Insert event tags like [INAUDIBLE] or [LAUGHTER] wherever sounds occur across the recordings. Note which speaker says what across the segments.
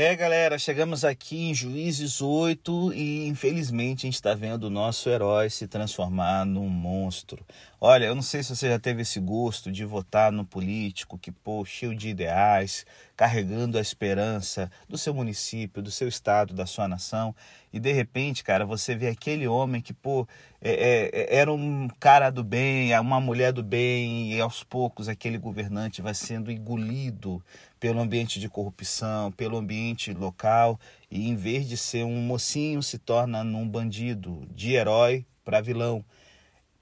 Speaker 1: É, galera, chegamos aqui em Juízes 8 e infelizmente a gente está vendo o nosso herói se transformar num monstro. Olha, eu não sei se você já teve esse gosto de votar no político que, pô, cheio de ideais, carregando a esperança do seu município, do seu estado, da sua nação, e de repente, cara, você vê aquele homem que, pô, é, é, é era um cara do bem, uma mulher do bem, e aos poucos aquele governante vai sendo engolido pelo ambiente de corrupção, pelo ambiente local, e em vez de ser um mocinho, se torna num bandido, de herói para vilão.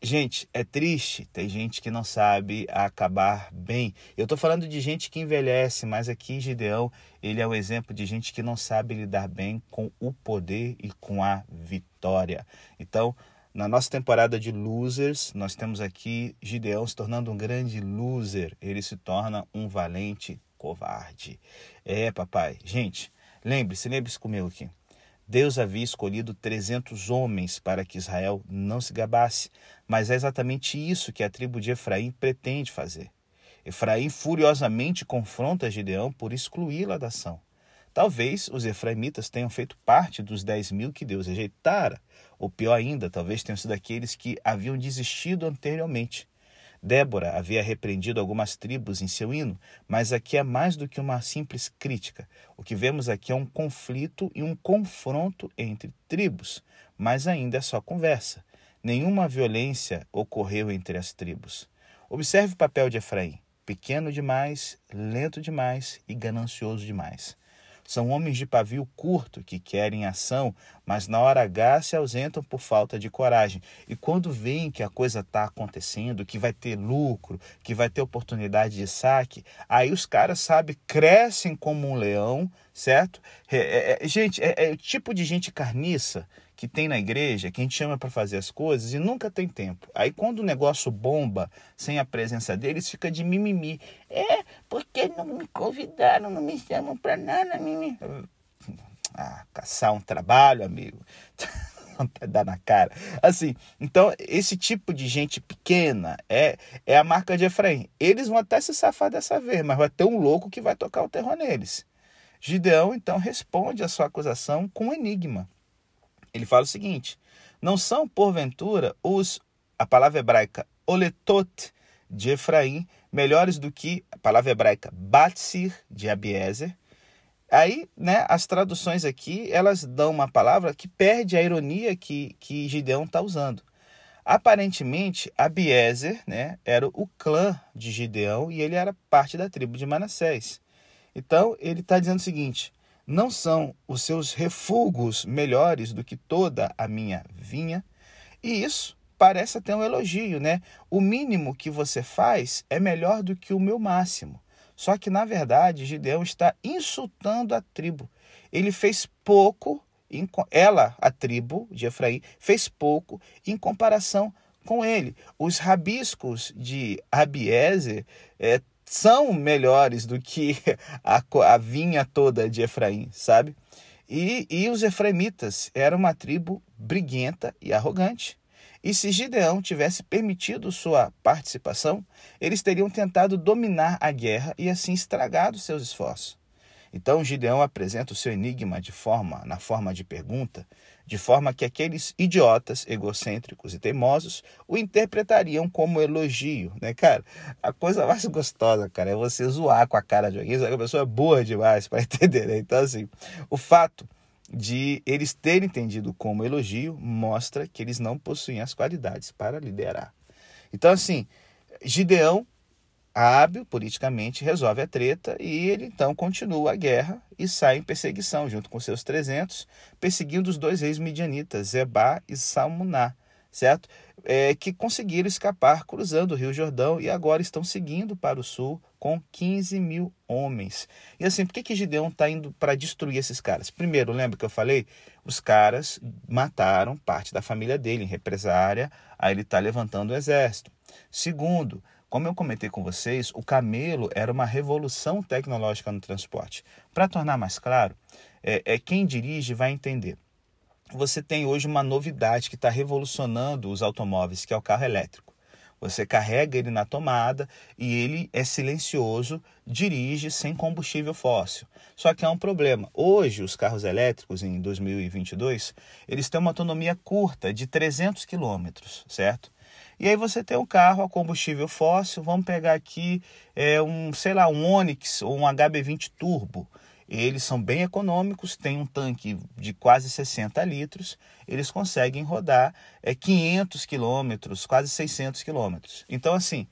Speaker 1: Gente, é triste, tem gente que não sabe acabar bem. Eu estou falando de gente que envelhece, mas aqui Gideão, ele é o exemplo de gente que não sabe lidar bem com o poder e com a vitória. Então, na nossa temporada de losers, nós temos aqui Gideão se tornando um grande loser. Ele se torna um valente covarde. É, papai. Gente, lembre-se, lembre-se comigo aqui. Deus havia escolhido 300 homens para que Israel não se gabasse, mas é exatamente isso que a tribo de Efraim pretende fazer. Efraim furiosamente confronta Gideão por excluí-la da ação. Talvez os efraimitas tenham feito parte dos 10 mil que Deus rejeitara, ou pior ainda, talvez tenham sido aqueles que haviam desistido anteriormente. Débora havia repreendido algumas tribos em seu hino, mas aqui é mais do que uma simples crítica. O que vemos aqui é um conflito e um confronto entre tribos, mas ainda é só conversa. Nenhuma violência ocorreu entre as tribos. Observe o papel de Efraim: pequeno demais, lento demais e ganancioso demais. São homens de pavio curto que querem ação, mas na hora H se ausentam por falta de coragem. E quando veem que a coisa está acontecendo, que vai ter lucro, que vai ter oportunidade de saque, aí os caras, sabe, crescem como um leão, certo? É, é, é gente, é, é o tipo de gente carniça que tem na igreja, que a gente chama para fazer as coisas e nunca tem tempo. Aí quando o negócio bomba sem a presença deles, fica de mimimi. É, porque não me convidaram, não me chamam para nada, mimimi. Ah, caçar um trabalho, amigo. [LAUGHS] dar na cara. Assim, então esse tipo de gente pequena é, é a marca de Efraim. Eles vão até se safar dessa vez, mas vai ter um louco que vai tocar o terror neles. Gideão então responde a sua acusação com um enigma. Ele fala o seguinte: não são, porventura, os, a palavra hebraica oletot de Efraim, melhores do que a palavra hebraica batsir de Abiezer? Aí, né, as traduções aqui, elas dão uma palavra que perde a ironia que, que Gideão está usando. Aparentemente, Abiezer né, era o clã de Gideão e ele era parte da tribo de Manassés. Então, ele está dizendo o seguinte: não são os seus refugos melhores do que toda a minha vinha? E isso parece até um elogio, né? O mínimo que você faz é melhor do que o meu máximo. Só que, na verdade, Gideão está insultando a tribo. Ele fez pouco, ela, a tribo de Efraim, fez pouco em comparação com ele. Os rabiscos de Abiezer é, são melhores do que [LAUGHS] a, a vinha toda de Efraim, sabe? E, e os efraimitas eram uma tribo briguenta e arrogante. E se Gideão tivesse permitido sua participação, eles teriam tentado dominar a guerra e assim estragado seus esforços. Então Gideão apresenta o seu enigma de forma, na forma de pergunta, de forma que aqueles idiotas, egocêntricos e teimosos o interpretariam como elogio, né, cara? A coisa mais gostosa, cara, é você zoar com a cara de alguém, a pessoa é boa demais [LAUGHS] para entender, né? Então, assim, o fato de eles terem entendido como elogio mostra que eles não possuem as qualidades para liderar. Então, assim, Gideão hábil politicamente, resolve a treta e ele então continua a guerra e sai em perseguição junto com seus 300, perseguindo os dois reis midianitas, Zebá e Salmuná, certo? É, que conseguiram escapar cruzando o Rio Jordão e agora estão seguindo para o sul com 15 mil homens. E assim, por que, que Gideão está indo para destruir esses caras? Primeiro, lembra que eu falei? Os caras mataram parte da família dele em represária, aí ele está levantando o exército. Segundo, como eu comentei com vocês, o camelo era uma revolução tecnológica no transporte. Para tornar mais claro, é, é quem dirige vai entender. Você tem hoje uma novidade que está revolucionando os automóveis, que é o carro elétrico. Você carrega ele na tomada e ele é silencioso, dirige sem combustível fóssil. Só que há um problema. Hoje, os carros elétricos, em 2022, eles têm uma autonomia curta, de 300 quilômetros, certo? E aí você tem um carro a combustível fóssil, vamos pegar aqui é, um, sei lá, um Onix ou um HB20 Turbo. Eles são bem econômicos, têm um tanque de quase 60 litros, eles conseguem rodar é, 500 quilômetros, quase 600 quilômetros. Então, assim,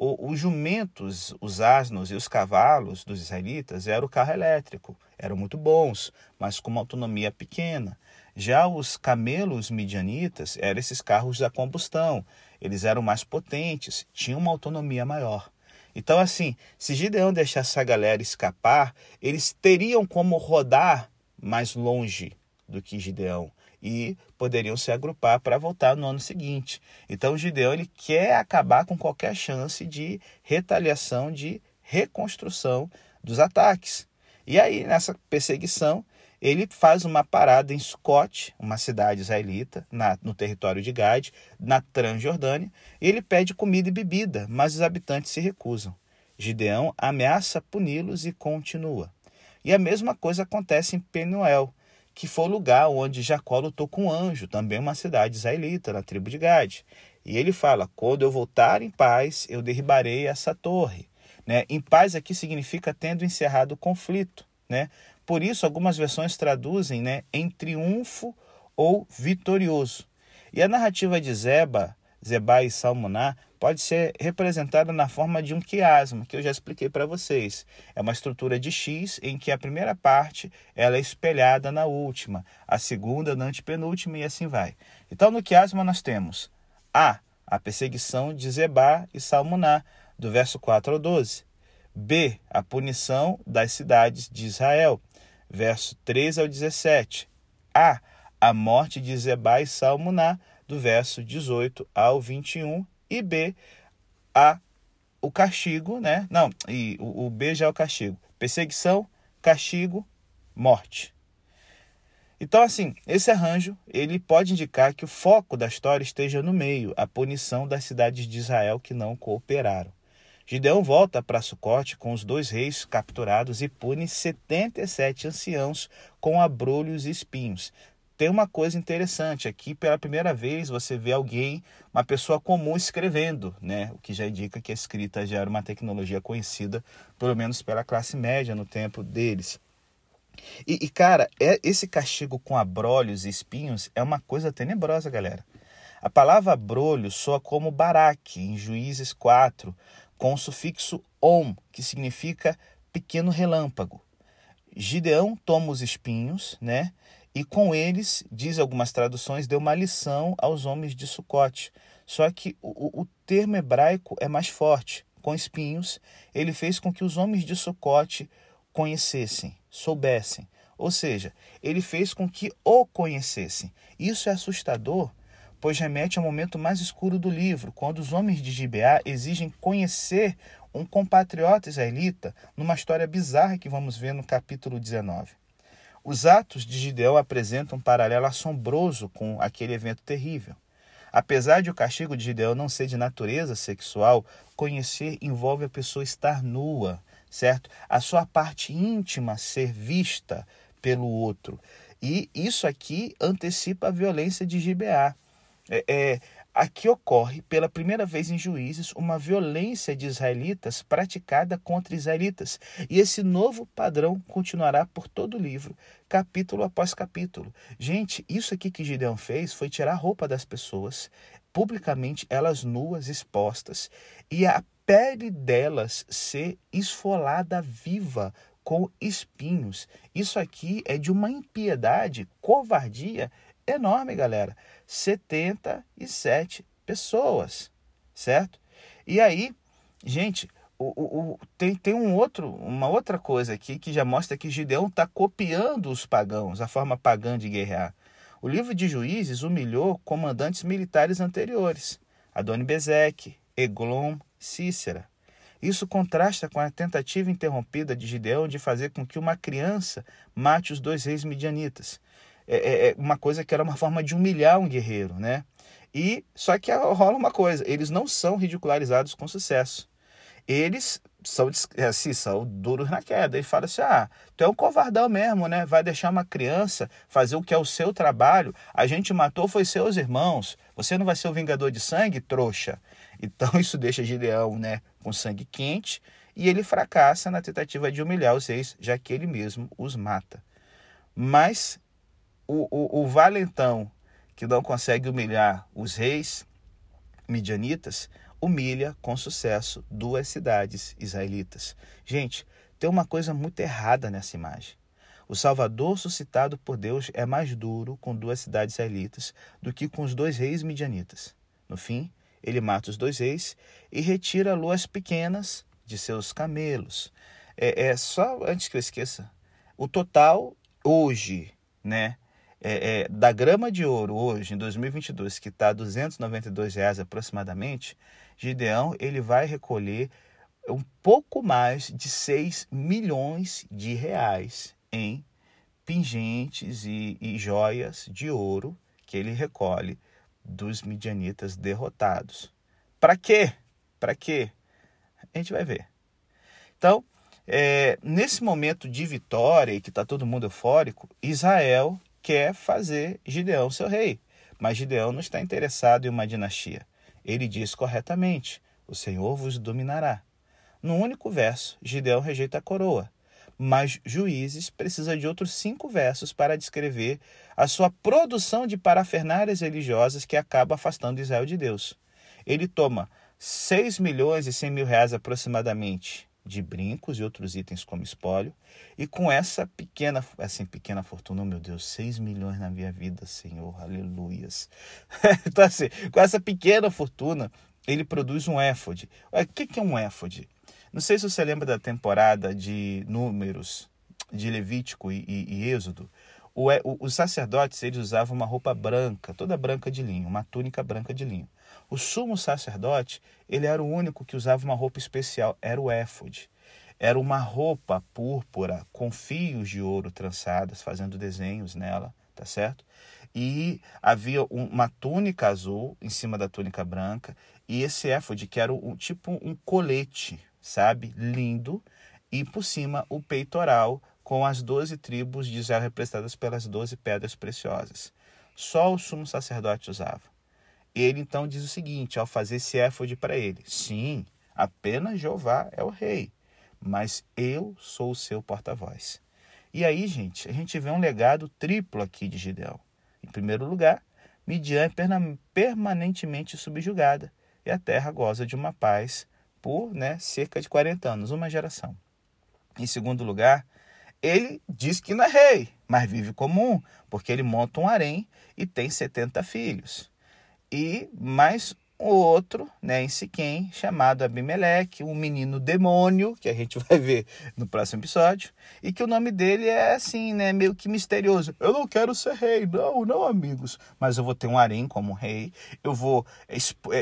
Speaker 1: o, os jumentos, os asnos e os cavalos dos israelitas eram o carro elétrico, eram muito bons, mas com uma autonomia pequena. Já os camelos midianitas eram esses carros a combustão, eles eram mais potentes, tinham uma autonomia maior. Então, assim, se Gideão deixasse essa galera escapar, eles teriam como rodar mais longe do que Gideão e poderiam se agrupar para voltar no ano seguinte. Então, Gideão ele quer acabar com qualquer chance de retaliação, de reconstrução dos ataques. E aí, nessa perseguição, ele faz uma parada em Sucote, uma cidade israelita, na, no território de Gade, na Transjordânia, e ele pede comida e bebida, mas os habitantes se recusam. Gideão ameaça puni-los e continua. E a mesma coisa acontece em Penuel, que foi o lugar onde Jacó lutou com um anjo, também uma cidade israelita, na tribo de Gade. E ele fala: quando eu voltar em paz, eu derribarei essa torre. Né? Em paz aqui significa tendo encerrado o conflito. Né? Por isso, algumas versões traduzem né, em triunfo ou vitorioso. E a narrativa de Zeba, Zeba e Salmoná pode ser representada na forma de um quiasma, que eu já expliquei para vocês. É uma estrutura de X em que a primeira parte ela é espelhada na última, a segunda na antepenúltima e assim vai. Então, no quiasma nós temos A, a perseguição de Zeba e Salmoná, do verso 4 ao 12. B, a punição das cidades de Israel, verso 13 ao 17. A. A morte de Zeba e Salmuná, do verso 18 ao 21. E B. A. O castigo, né? Não, e o, o B já é o castigo. Perseguição, castigo, morte. Então, assim, esse arranjo ele pode indicar que o foco da história esteja no meio, a punição das cidades de Israel que não cooperaram. Gideão volta para Sucote com os dois reis capturados e pune 77 anciãos com abrolhos e espinhos. Tem uma coisa interessante aqui, pela primeira vez você vê alguém, uma pessoa comum escrevendo, né? O que já indica que a escrita já era uma tecnologia conhecida, pelo menos pela classe média no tempo deles. E, e cara, é, esse castigo com abrolhos e espinhos é uma coisa tenebrosa, galera. A palavra abrolho soa como baraque em Juízes 4, com o sufixo om, que significa pequeno relâmpago. Gideão toma os espinhos, né? E com eles, diz algumas traduções, deu uma lição aos homens de Sucote. Só que o, o termo hebraico é mais forte. Com espinhos, ele fez com que os homens de Sucote conhecessem, soubessem. Ou seja, ele fez com que o conhecessem. Isso é assustador pois remete ao momento mais escuro do livro, quando os homens de Gibeá exigem conhecer um compatriota israelita numa história bizarra que vamos ver no capítulo 19. Os atos de Gideão apresentam um paralelo assombroso com aquele evento terrível. Apesar de o castigo de Gideão não ser de natureza sexual, conhecer envolve a pessoa estar nua, certo? A sua parte íntima ser vista pelo outro. E isso aqui antecipa a violência de Gibeá. É, é, aqui ocorre pela primeira vez em Juízes uma violência de israelitas praticada contra israelitas. E esse novo padrão continuará por todo o livro, capítulo após capítulo. Gente, isso aqui que Gideão fez foi tirar a roupa das pessoas, publicamente elas nuas, expostas, e a pele delas ser esfolada viva com espinhos. Isso aqui é de uma impiedade, covardia enorme, galera. 77 pessoas, certo? E aí, gente, o, o, o, tem, tem um outro, uma outra coisa aqui que já mostra que Gideão está copiando os pagãos, a forma pagã de guerrear. O livro de Juízes humilhou comandantes militares anteriores, Adoni-Bezeque, Eglon, Cícera. Isso contrasta com a tentativa interrompida de Gideão de fazer com que uma criança mate os dois reis midianitas. É, é, é uma coisa que era uma forma de humilhar um guerreiro, né? E só que rola uma coisa, eles não são ridicularizados com sucesso. Eles são assim, são duros na queda. Ele fala assim: "Ah, tu é um covardão mesmo, né? Vai deixar uma criança fazer o que é o seu trabalho? A gente matou foi seus irmãos. Você não vai ser o vingador de sangue, trouxa?" Então [LAUGHS] isso deixa Gideão, né, com sangue quente, e ele fracassa na tentativa de humilhar os reis, já que ele mesmo os mata. Mas o, o, o valentão que não consegue humilhar os reis midianitas, humilha com sucesso duas cidades israelitas. Gente, tem uma coisa muito errada nessa imagem. O Salvador suscitado por Deus é mais duro com duas cidades israelitas do que com os dois reis midianitas. No fim, ele mata os dois reis e retira luas pequenas de seus camelos. É, é só antes que eu esqueça, o total hoje, né, é, é, da grama de ouro hoje, em 2022, que está 292 reais aproximadamente, Gideão ele vai recolher um pouco mais de 6 milhões de reais em pingentes e, e joias de ouro que ele recolhe dos midianitas derrotados. Para quê? Para quê? A gente vai ver. Então, é, nesse momento de vitória e que está todo mundo eufórico, Israel quer fazer Gideão seu rei. Mas Gideão não está interessado em uma dinastia. Ele diz corretamente: O Senhor vos dominará. No único verso, Gideão rejeita a coroa. Mas Juízes precisa de outros cinco versos para descrever a sua produção de parafernálias religiosas que acaba afastando Israel de Deus. Ele toma 6 milhões e 100 mil reais aproximadamente de brincos e outros itens como espólio. E com essa pequena, assim, pequena fortuna, oh meu Deus, 6 milhões na minha vida, Senhor, aleluias. [LAUGHS] então, assim, com essa pequena fortuna, ele produz um éfode. O que é um éfode? Não sei se você lembra da temporada de Números, de Levítico e, e, e Êxodo. O, o, os sacerdotes eles usavam uma roupa branca, toda branca de linho, uma túnica branca de linho. O sumo sacerdote, ele era o único que usava uma roupa especial, era o éfode. Era uma roupa púrpura com fios de ouro trançadas, fazendo desenhos nela, tá certo? E havia uma túnica azul em cima da túnica branca, e esse éfode que era um, tipo um colete, sabe? Lindo, e por cima o peitoral com as doze tribos de Israel representadas pelas doze pedras preciosas. Só o sumo sacerdote usava. Ele então diz o seguinte, ao fazer esse éfode para ele: Sim, apenas Jeová é o rei, mas eu sou o seu porta-voz. E aí, gente, a gente vê um legado triplo aqui de Gideão. Em primeiro lugar, Midian é permanentemente subjugada e a terra goza de uma paz por né, cerca de 40 anos, uma geração. Em segundo lugar, ele diz que não é rei, mas vive comum, porque ele monta um harém e tem 70 filhos e mais o outro, né, em Siquém, chamado Abimeleque, um menino demônio, que a gente [LAUGHS] vai ver no próximo episódio, e que o nome dele é assim, né, meio que misterioso. Eu não quero ser rei, não, não, amigos, mas eu vou ter um harém como rei, eu vou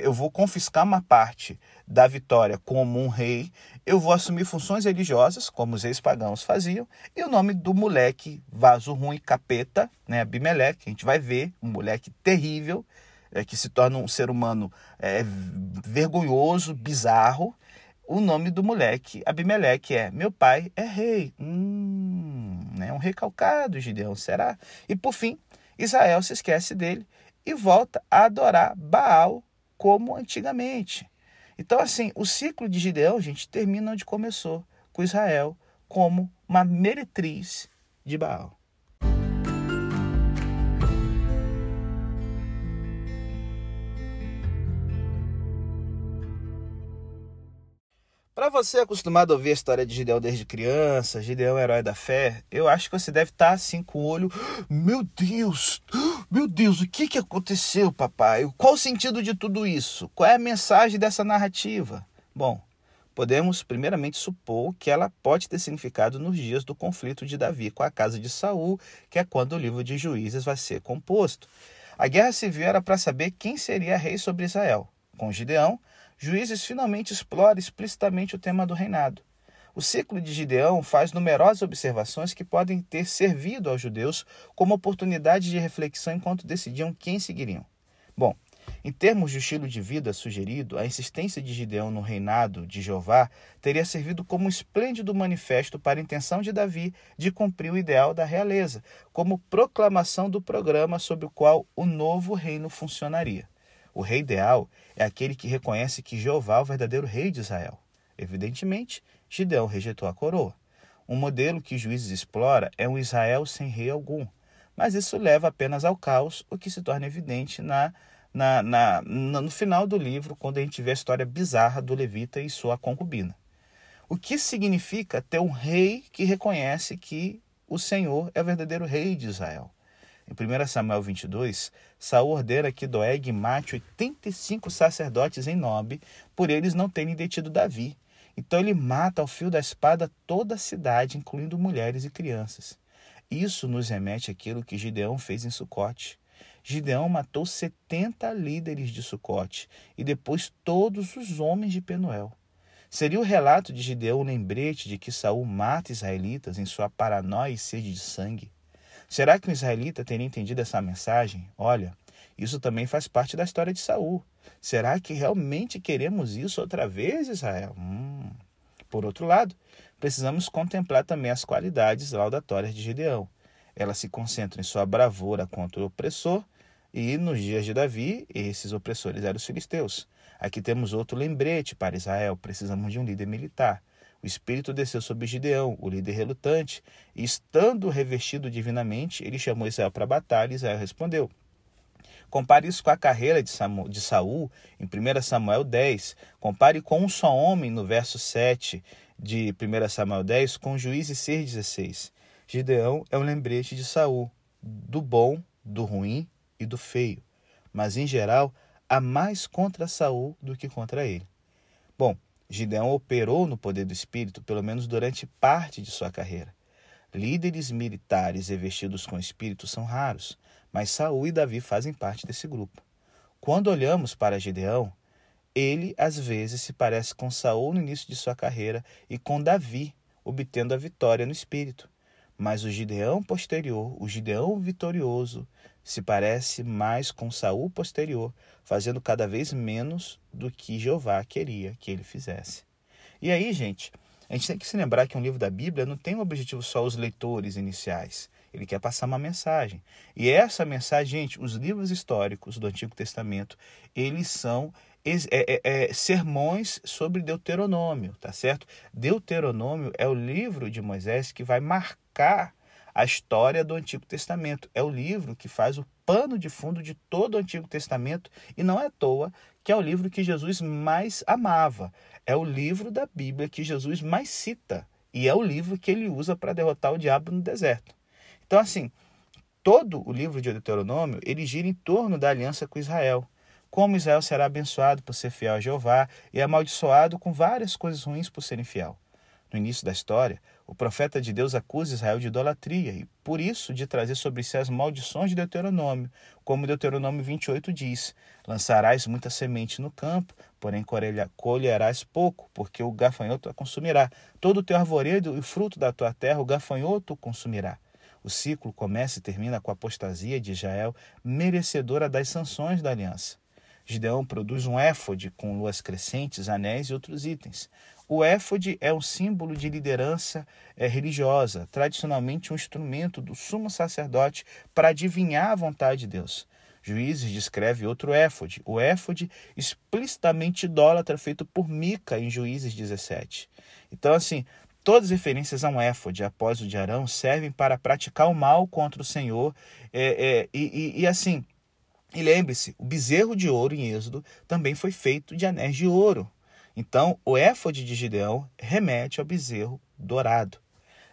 Speaker 1: eu vou confiscar uma parte da vitória como um rei, eu vou assumir funções religiosas, como os ex-pagãos faziam, e o nome do moleque vaso ruim, capeta, né, Abimeleque, a gente vai ver, um moleque terrível, é, que se torna um ser humano é, vergonhoso, bizarro. O nome do moleque, Abimeleque, é Meu pai é rei. Hum, né? Um recalcado, Gideão, será? E por fim, Israel se esquece dele e volta a adorar Baal como antigamente. Então, assim, o ciclo de Gideão, gente, termina onde começou, com Israel como uma meretriz de Baal. Para você acostumado a ouvir a história de Gideão desde criança, Gideão é herói da fé, eu acho que você deve estar tá assim com o olho, meu Deus, meu Deus, o que, que aconteceu, papai? Qual o sentido de tudo isso? Qual é a mensagem dessa narrativa? Bom, podemos primeiramente supor que ela pode ter significado nos dias do conflito de Davi com a casa de Saul, que é quando o livro de Juízes vai ser composto. A guerra civil era para saber quem seria rei sobre Israel. Com Gideão, Juízes finalmente explora explicitamente o tema do reinado. O ciclo de Gideão faz numerosas observações que podem ter servido aos judeus como oportunidade de reflexão enquanto decidiam quem seguiriam. Bom, em termos de estilo de vida sugerido, a insistência de Gideão no reinado de Jeová teria servido como um esplêndido manifesto para a intenção de Davi de cumprir o ideal da realeza, como proclamação do programa sob o qual o novo reino funcionaria. O rei ideal é aquele que reconhece que Jeová é o verdadeiro rei de Israel. Evidentemente, Gideão rejeitou a coroa. Um modelo que Juízes explora é um Israel sem rei algum, mas isso leva apenas ao caos, o que se torna evidente na, na, na, no final do livro, quando a gente vê a história bizarra do levita e sua concubina. O que significa ter um rei que reconhece que o Senhor é o verdadeiro rei de Israel? Em 1 Samuel 22, Saul ordena que Doeg mate 85 sacerdotes em Nob, por eles não terem detido Davi. Então ele mata ao fio da espada toda a cidade, incluindo mulheres e crianças. Isso nos remete àquilo que Gideão fez em Sucote. Gideão matou 70 líderes de Sucote e depois todos os homens de Penuel. Seria o relato de Gideão um lembrete de que Saul mata israelitas em sua paranoia e sede de sangue? Será que o israelita teria entendido essa mensagem? Olha, isso também faz parte da história de Saul. Será que realmente queremos isso outra vez, Israel? Hum. Por outro lado, precisamos contemplar também as qualidades laudatórias de Gideão. Ela se concentra em sua bravura contra o opressor, e nos dias de Davi, esses opressores eram os filisteus. Aqui temos outro lembrete para Israel: precisamos de um líder militar. O Espírito desceu sobre Gideão, o líder relutante, e estando revestido divinamente, ele chamou Israel para a batalha e Israel respondeu. Compare isso com a carreira de, Saul em 1 Samuel 10. Compare com um só homem no verso 7 de 1 Samuel 10 com Juízes 6,16. Gideão é um lembrete de Saul, do bom, do ruim e do feio. Mas, em geral, há mais contra Saul do que contra ele. Bom, Gideão operou no poder do Espírito pelo menos durante parte de sua carreira. Líderes militares revestidos com Espírito são raros, mas Saul e Davi fazem parte desse grupo. Quando olhamos para Gideão, ele às vezes se parece com Saul no início de sua carreira e com Davi, obtendo a vitória no espírito. Mas o Gideão posterior, o Gideão vitorioso, se parece mais com Saul posterior, fazendo cada vez menos do que Jeová queria que ele fizesse. E aí, gente, a gente tem que se lembrar que um livro da Bíblia não tem um objetivo só os leitores iniciais. Ele quer passar uma mensagem. E essa mensagem, gente, os livros históricos do Antigo Testamento, eles são é, é, é, sermões sobre Deuteronômio, tá certo? Deuteronômio é o livro de Moisés que vai marcar a história do Antigo Testamento. É o livro que faz o pano de fundo de todo o Antigo Testamento e não é à toa que é o livro que Jesus mais amava. É o livro da Bíblia que Jesus mais cita e é o livro que ele usa para derrotar o diabo no deserto. Então, assim, todo o livro de Deuteronômio ele gira em torno da aliança com Israel como Israel será abençoado por ser fiel a Jeová e amaldiçoado com várias coisas ruins por ser infiel. No início da história, o profeta de Deus acusa Israel de idolatria e, por isso, de trazer sobre si as maldições de Deuteronômio, como Deuteronômio 28 diz: Lançarás muita semente no campo, porém colherás pouco, porque o gafanhoto a consumirá. Todo o teu arvoredo e o fruto da tua terra o gafanhoto consumirá. O ciclo começa e termina com a apostasia de Israel, merecedora das sanções da aliança. Gideão produz um éfode com luas crescentes, anéis e outros itens. O éfode é um símbolo de liderança é, religiosa, tradicionalmente um instrumento do sumo sacerdote para adivinhar a vontade de Deus. Juízes descreve outro éfode, o éfode explicitamente idólatra feito por Mica em Juízes 17. Então, assim, todas as referências a um éfode após o de Arão servem para praticar o mal contra o Senhor. É, é, e, e, e assim, e lembre-se, o bezerro de ouro em Êxodo também foi feito de anéis de ouro. Então, o éfode de Gideão remete ao bezerro dourado.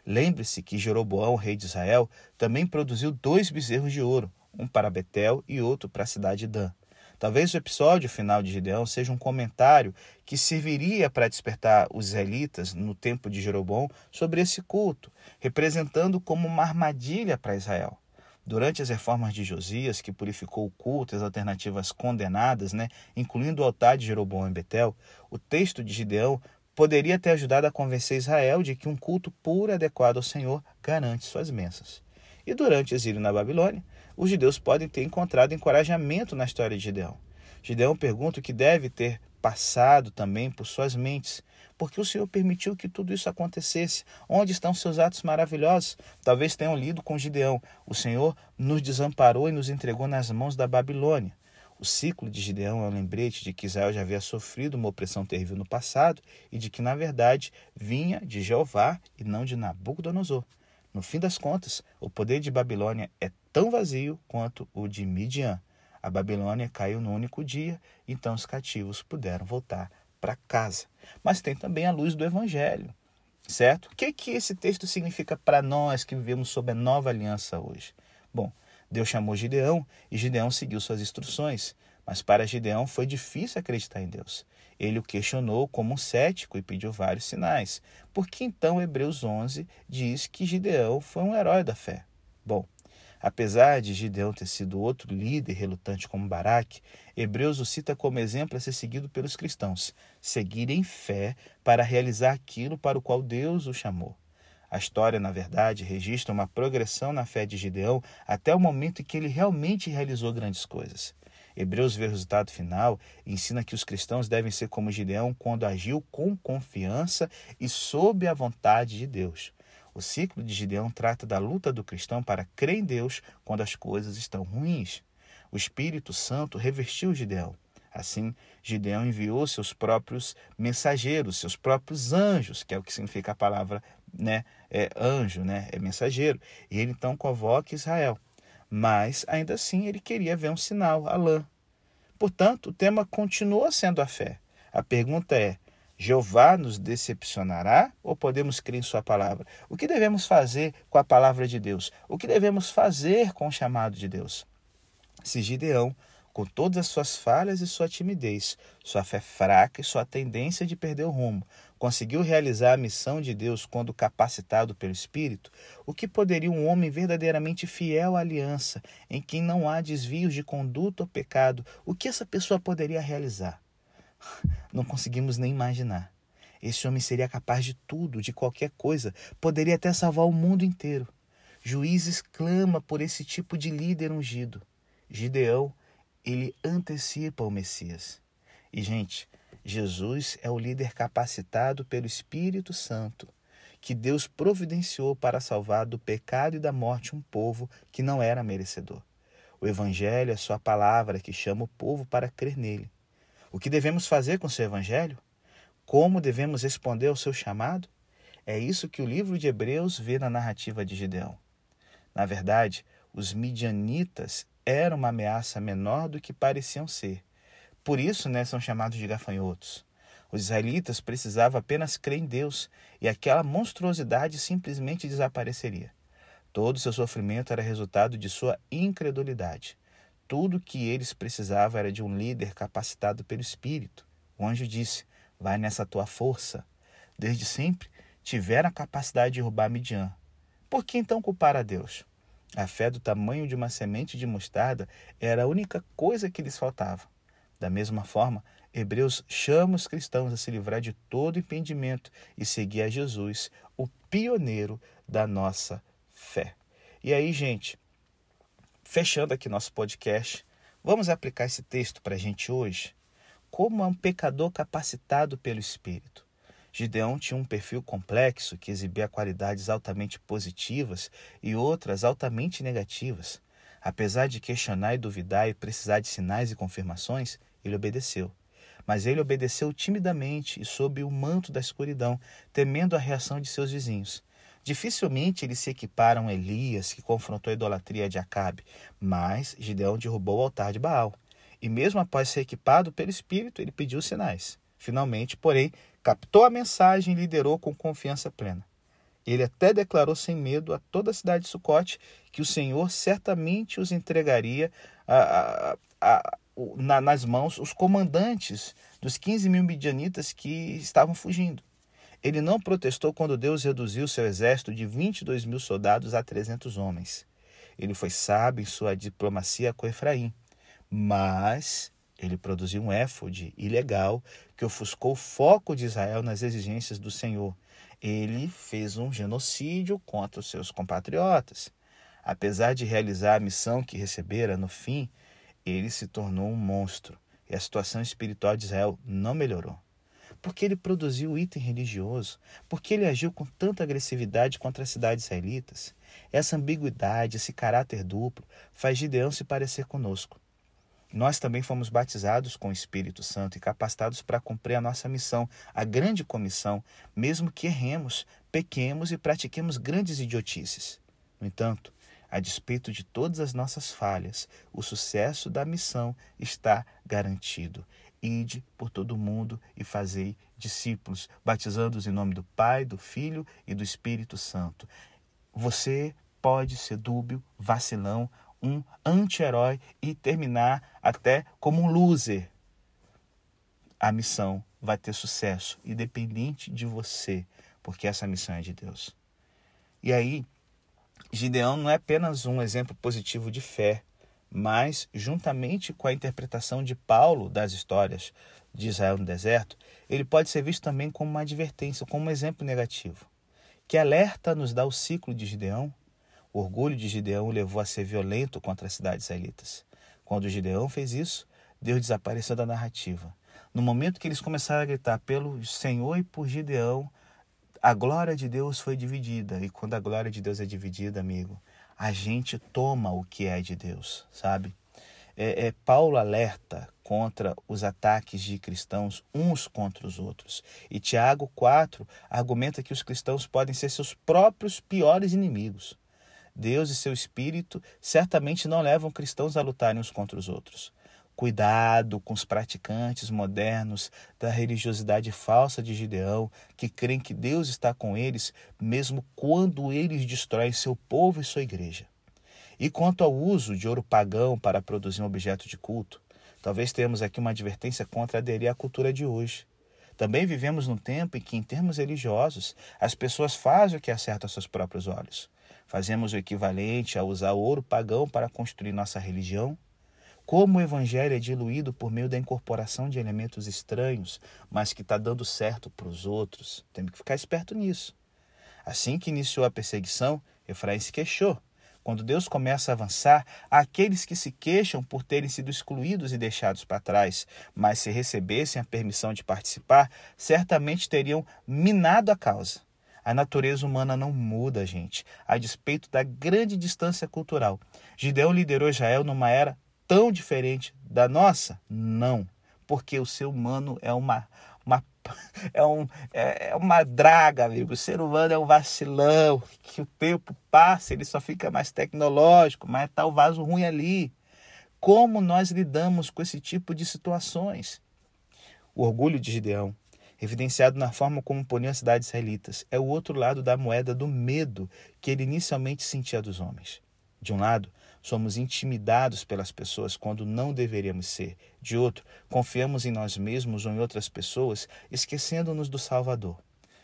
Speaker 1: Lembre-se que Jeroboão, rei de Israel, também produziu dois bezerros de ouro, um para Betel e outro para a cidade de Dan. Talvez o episódio final de Gideão seja um comentário que serviria para despertar os israelitas no tempo de Jeroboão sobre esse culto, representando como uma armadilha para Israel. Durante as reformas de Josias, que purificou o culto e as alternativas condenadas, né, incluindo o altar de Jeroboão em Betel, o texto de Gideão poderia ter ajudado a convencer Israel de que um culto puro e adequado ao Senhor garante suas bênçãos. E durante o exílio na Babilônia, os judeus podem ter encontrado encorajamento na história de Gideão. Gideão pergunta o que deve ter passado também por suas mentes, porque o Senhor permitiu que tudo isso acontecesse. Onde estão seus atos maravilhosos? Talvez tenham lido com Gideão: O Senhor nos desamparou e nos entregou nas mãos da Babilônia. O ciclo de Gideão é um lembrete de que Israel já havia sofrido uma opressão terrível no passado e de que, na verdade, vinha de Jeová e não de Nabucodonosor. No fim das contas, o poder de Babilônia é tão vazio quanto o de Midian. A Babilônia caiu no único dia, então os cativos puderam voltar para casa. Mas tem também a luz do Evangelho, certo? O que, que esse texto significa para nós que vivemos sob a nova aliança hoje? Bom, Deus chamou Gideão e Gideão seguiu suas instruções. Mas para Gideão foi difícil acreditar em Deus. Ele o questionou como um cético e pediu vários sinais. Por que então Hebreus 11 diz que Gideão foi um herói da fé? Bom, apesar de Gideão ter sido outro líder relutante como Baraque, Hebreus o cita como exemplo a ser seguido pelos cristãos, seguir em fé para realizar aquilo para o qual Deus o chamou. A história, na verdade, registra uma progressão na fé de Gideão até o momento em que ele realmente realizou grandes coisas. Hebreus vê o resultado final e ensina que os cristãos devem ser como Gideão quando agiu com confiança e sob a vontade de Deus. O ciclo de Gideão trata da luta do cristão para crer em Deus quando as coisas estão ruins. O Espírito Santo revestiu Gideão. Assim, Gideão enviou seus próprios mensageiros, seus próprios anjos, que é o que significa a palavra né, é anjo, né, é mensageiro. E ele então convoca Israel. Mas, ainda assim, ele queria ver um sinal, Alã. Portanto, o tema continua sendo a fé. A pergunta é: Jeová nos decepcionará ou podemos crer em Sua palavra? O que devemos fazer com a palavra de Deus? O que devemos fazer com o chamado de Deus? Se Gideão com todas as suas falhas e sua timidez, sua fé fraca e sua tendência de perder o rumo, conseguiu realizar a missão de Deus quando capacitado pelo Espírito, o que poderia um homem verdadeiramente fiel à aliança, em quem não há desvios de conduta ou pecado, o que essa pessoa poderia realizar? Não conseguimos nem imaginar. Esse homem seria capaz de tudo, de qualquer coisa, poderia até salvar o mundo inteiro. Juízes clama por esse tipo de líder ungido. Gideão ele antecipa o Messias. E, gente, Jesus é o líder capacitado pelo Espírito Santo, que Deus providenciou para salvar do pecado e da morte um povo que não era merecedor. O Evangelho é sua palavra que chama o povo para crer nele. O que devemos fazer com seu Evangelho? Como devemos responder ao seu chamado? É isso que o livro de Hebreus vê na narrativa de Gideão. Na verdade, os midianitas era uma ameaça menor do que pareciam ser. Por isso, né, são chamados de gafanhotos. Os israelitas precisavam apenas crer em Deus e aquela monstruosidade simplesmente desapareceria. Todo seu sofrimento era resultado de sua incredulidade. Tudo que eles precisavam era de um líder capacitado pelo Espírito. O anjo disse: Vai nessa tua força. Desde sempre tiveram a capacidade de roubar Midian. Por que então culpar a Deus? A fé do tamanho de uma semente de mostarda era a única coisa que lhes faltava. Da mesma forma, Hebreus chama os cristãos a se livrar de todo impedimento e seguir a Jesus, o pioneiro da nossa fé. E aí, gente, fechando aqui nosso podcast, vamos aplicar esse texto para a gente hoje? Como é um pecador capacitado pelo Espírito? Gideão tinha um perfil complexo que exibia qualidades altamente positivas e outras altamente negativas. Apesar de questionar e duvidar e precisar de sinais e confirmações, ele obedeceu. Mas ele obedeceu timidamente e sob o manto da escuridão, temendo a reação de seus vizinhos. Dificilmente eles se equiparam a Elias, que confrontou a idolatria de Acabe, mas Gideão derrubou o altar de Baal. E mesmo após ser equipado pelo Espírito, ele pediu sinais. Finalmente, porém, captou a mensagem e liderou com confiança plena. Ele até declarou sem medo a toda a cidade de Sucote que o Senhor certamente os entregaria a, a, a, na, nas mãos os comandantes dos 15 mil midianitas que estavam fugindo. Ele não protestou quando Deus reduziu seu exército de 22 mil soldados a 300 homens. Ele foi sábio em sua diplomacia com Efraim, mas Ele produziu um éfode ilegal que ofuscou o foco de Israel nas exigências do Senhor. Ele fez um genocídio contra os seus compatriotas. Apesar de realizar a missão que recebera no fim, ele se tornou um monstro e a situação espiritual de Israel não melhorou. Porque ele produziu o item religioso, porque ele agiu com tanta agressividade contra as cidades israelitas. Essa ambiguidade, esse caráter duplo, faz Gideão se parecer conosco. Nós também fomos batizados com o Espírito Santo e capacitados para cumprir a nossa missão, a grande comissão, mesmo que erremos, pequemos e pratiquemos grandes idiotices. No entanto, a despeito de todas as nossas falhas, o sucesso da missão está garantido. Ide por todo o mundo e fazei discípulos, batizando-os em nome do Pai, do Filho e do Espírito Santo. Você pode ser dúbio, vacilão, um anti-herói e terminar até como um loser. A missão vai ter sucesso, independente de você, porque essa missão é de Deus. E aí, Gideão não é apenas um exemplo positivo de fé, mas, juntamente com a interpretação de Paulo das histórias de Israel no deserto, ele pode ser visto também como uma advertência, como um exemplo negativo. Que alerta nos dá o ciclo de Gideão o orgulho de Gideão o levou a ser violento contra as cidades israelitas. Quando Gideão fez isso, Deus desapareceu da narrativa. No momento que eles começaram a gritar pelo Senhor e por Gideão, a glória de Deus foi dividida. E quando a glória de Deus é dividida, amigo, a gente toma o que é de Deus, sabe? É, é, Paulo alerta contra os ataques de cristãos uns contra os outros. E Tiago 4 argumenta que os cristãos podem ser seus próprios piores inimigos. Deus e seu Espírito certamente não levam cristãos a lutarem uns contra os outros. Cuidado com os praticantes modernos da religiosidade falsa de Gideão, que creem que Deus está com eles, mesmo quando eles destroem seu povo e sua igreja. E quanto ao uso de ouro pagão para produzir um objeto de culto, talvez tenhamos aqui uma advertência contra aderir à cultura de hoje. Também vivemos num tempo em que, em termos religiosos, as pessoas fazem o que acerta aos seus próprios olhos. Fazemos o equivalente a usar ouro pagão para construir nossa religião? Como o evangelho é diluído por meio da incorporação de elementos estranhos, mas que está dando certo para os outros? Temos que ficar esperto nisso. Assim que iniciou a perseguição, Efraim se queixou. Quando Deus começa a avançar, aqueles que se queixam por terem sido excluídos e deixados para trás, mas se recebessem a permissão de participar, certamente teriam minado a causa. A natureza humana não muda, gente, a despeito da grande distância cultural. Gideão liderou Israel numa era tão diferente da nossa? Não, porque o ser humano é uma, uma, [LAUGHS] é, um, é, é uma draga, amigo. O ser humano é um vacilão, que o tempo passa, ele só fica mais tecnológico, mas está o vaso ruim ali. Como nós lidamos com esse tipo de situações? O orgulho de Gideão evidenciado na forma como puniu as cidades israelitas. É o outro lado da moeda do medo que ele inicialmente sentia dos homens. De um lado, somos intimidados pelas pessoas quando não deveríamos ser. De outro, confiamos em nós mesmos ou em outras pessoas, esquecendo-nos do Salvador.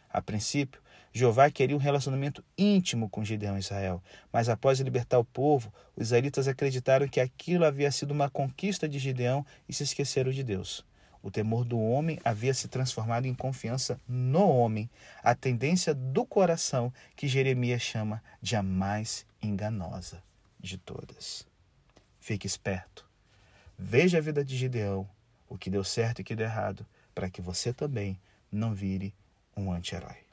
Speaker 1: A princípio, Jeová queria um relacionamento íntimo com Gideão e Israel, mas após libertar o povo, os israelitas acreditaram que aquilo havia sido uma conquista de Gideão e se esqueceram de Deus. O temor do homem havia se transformado em confiança no homem, a tendência do coração que Jeremias chama de a mais enganosa de todas. Fique esperto. Veja a vida de Gideão, o que deu certo e o que deu errado, para que você também não vire um anti-herói.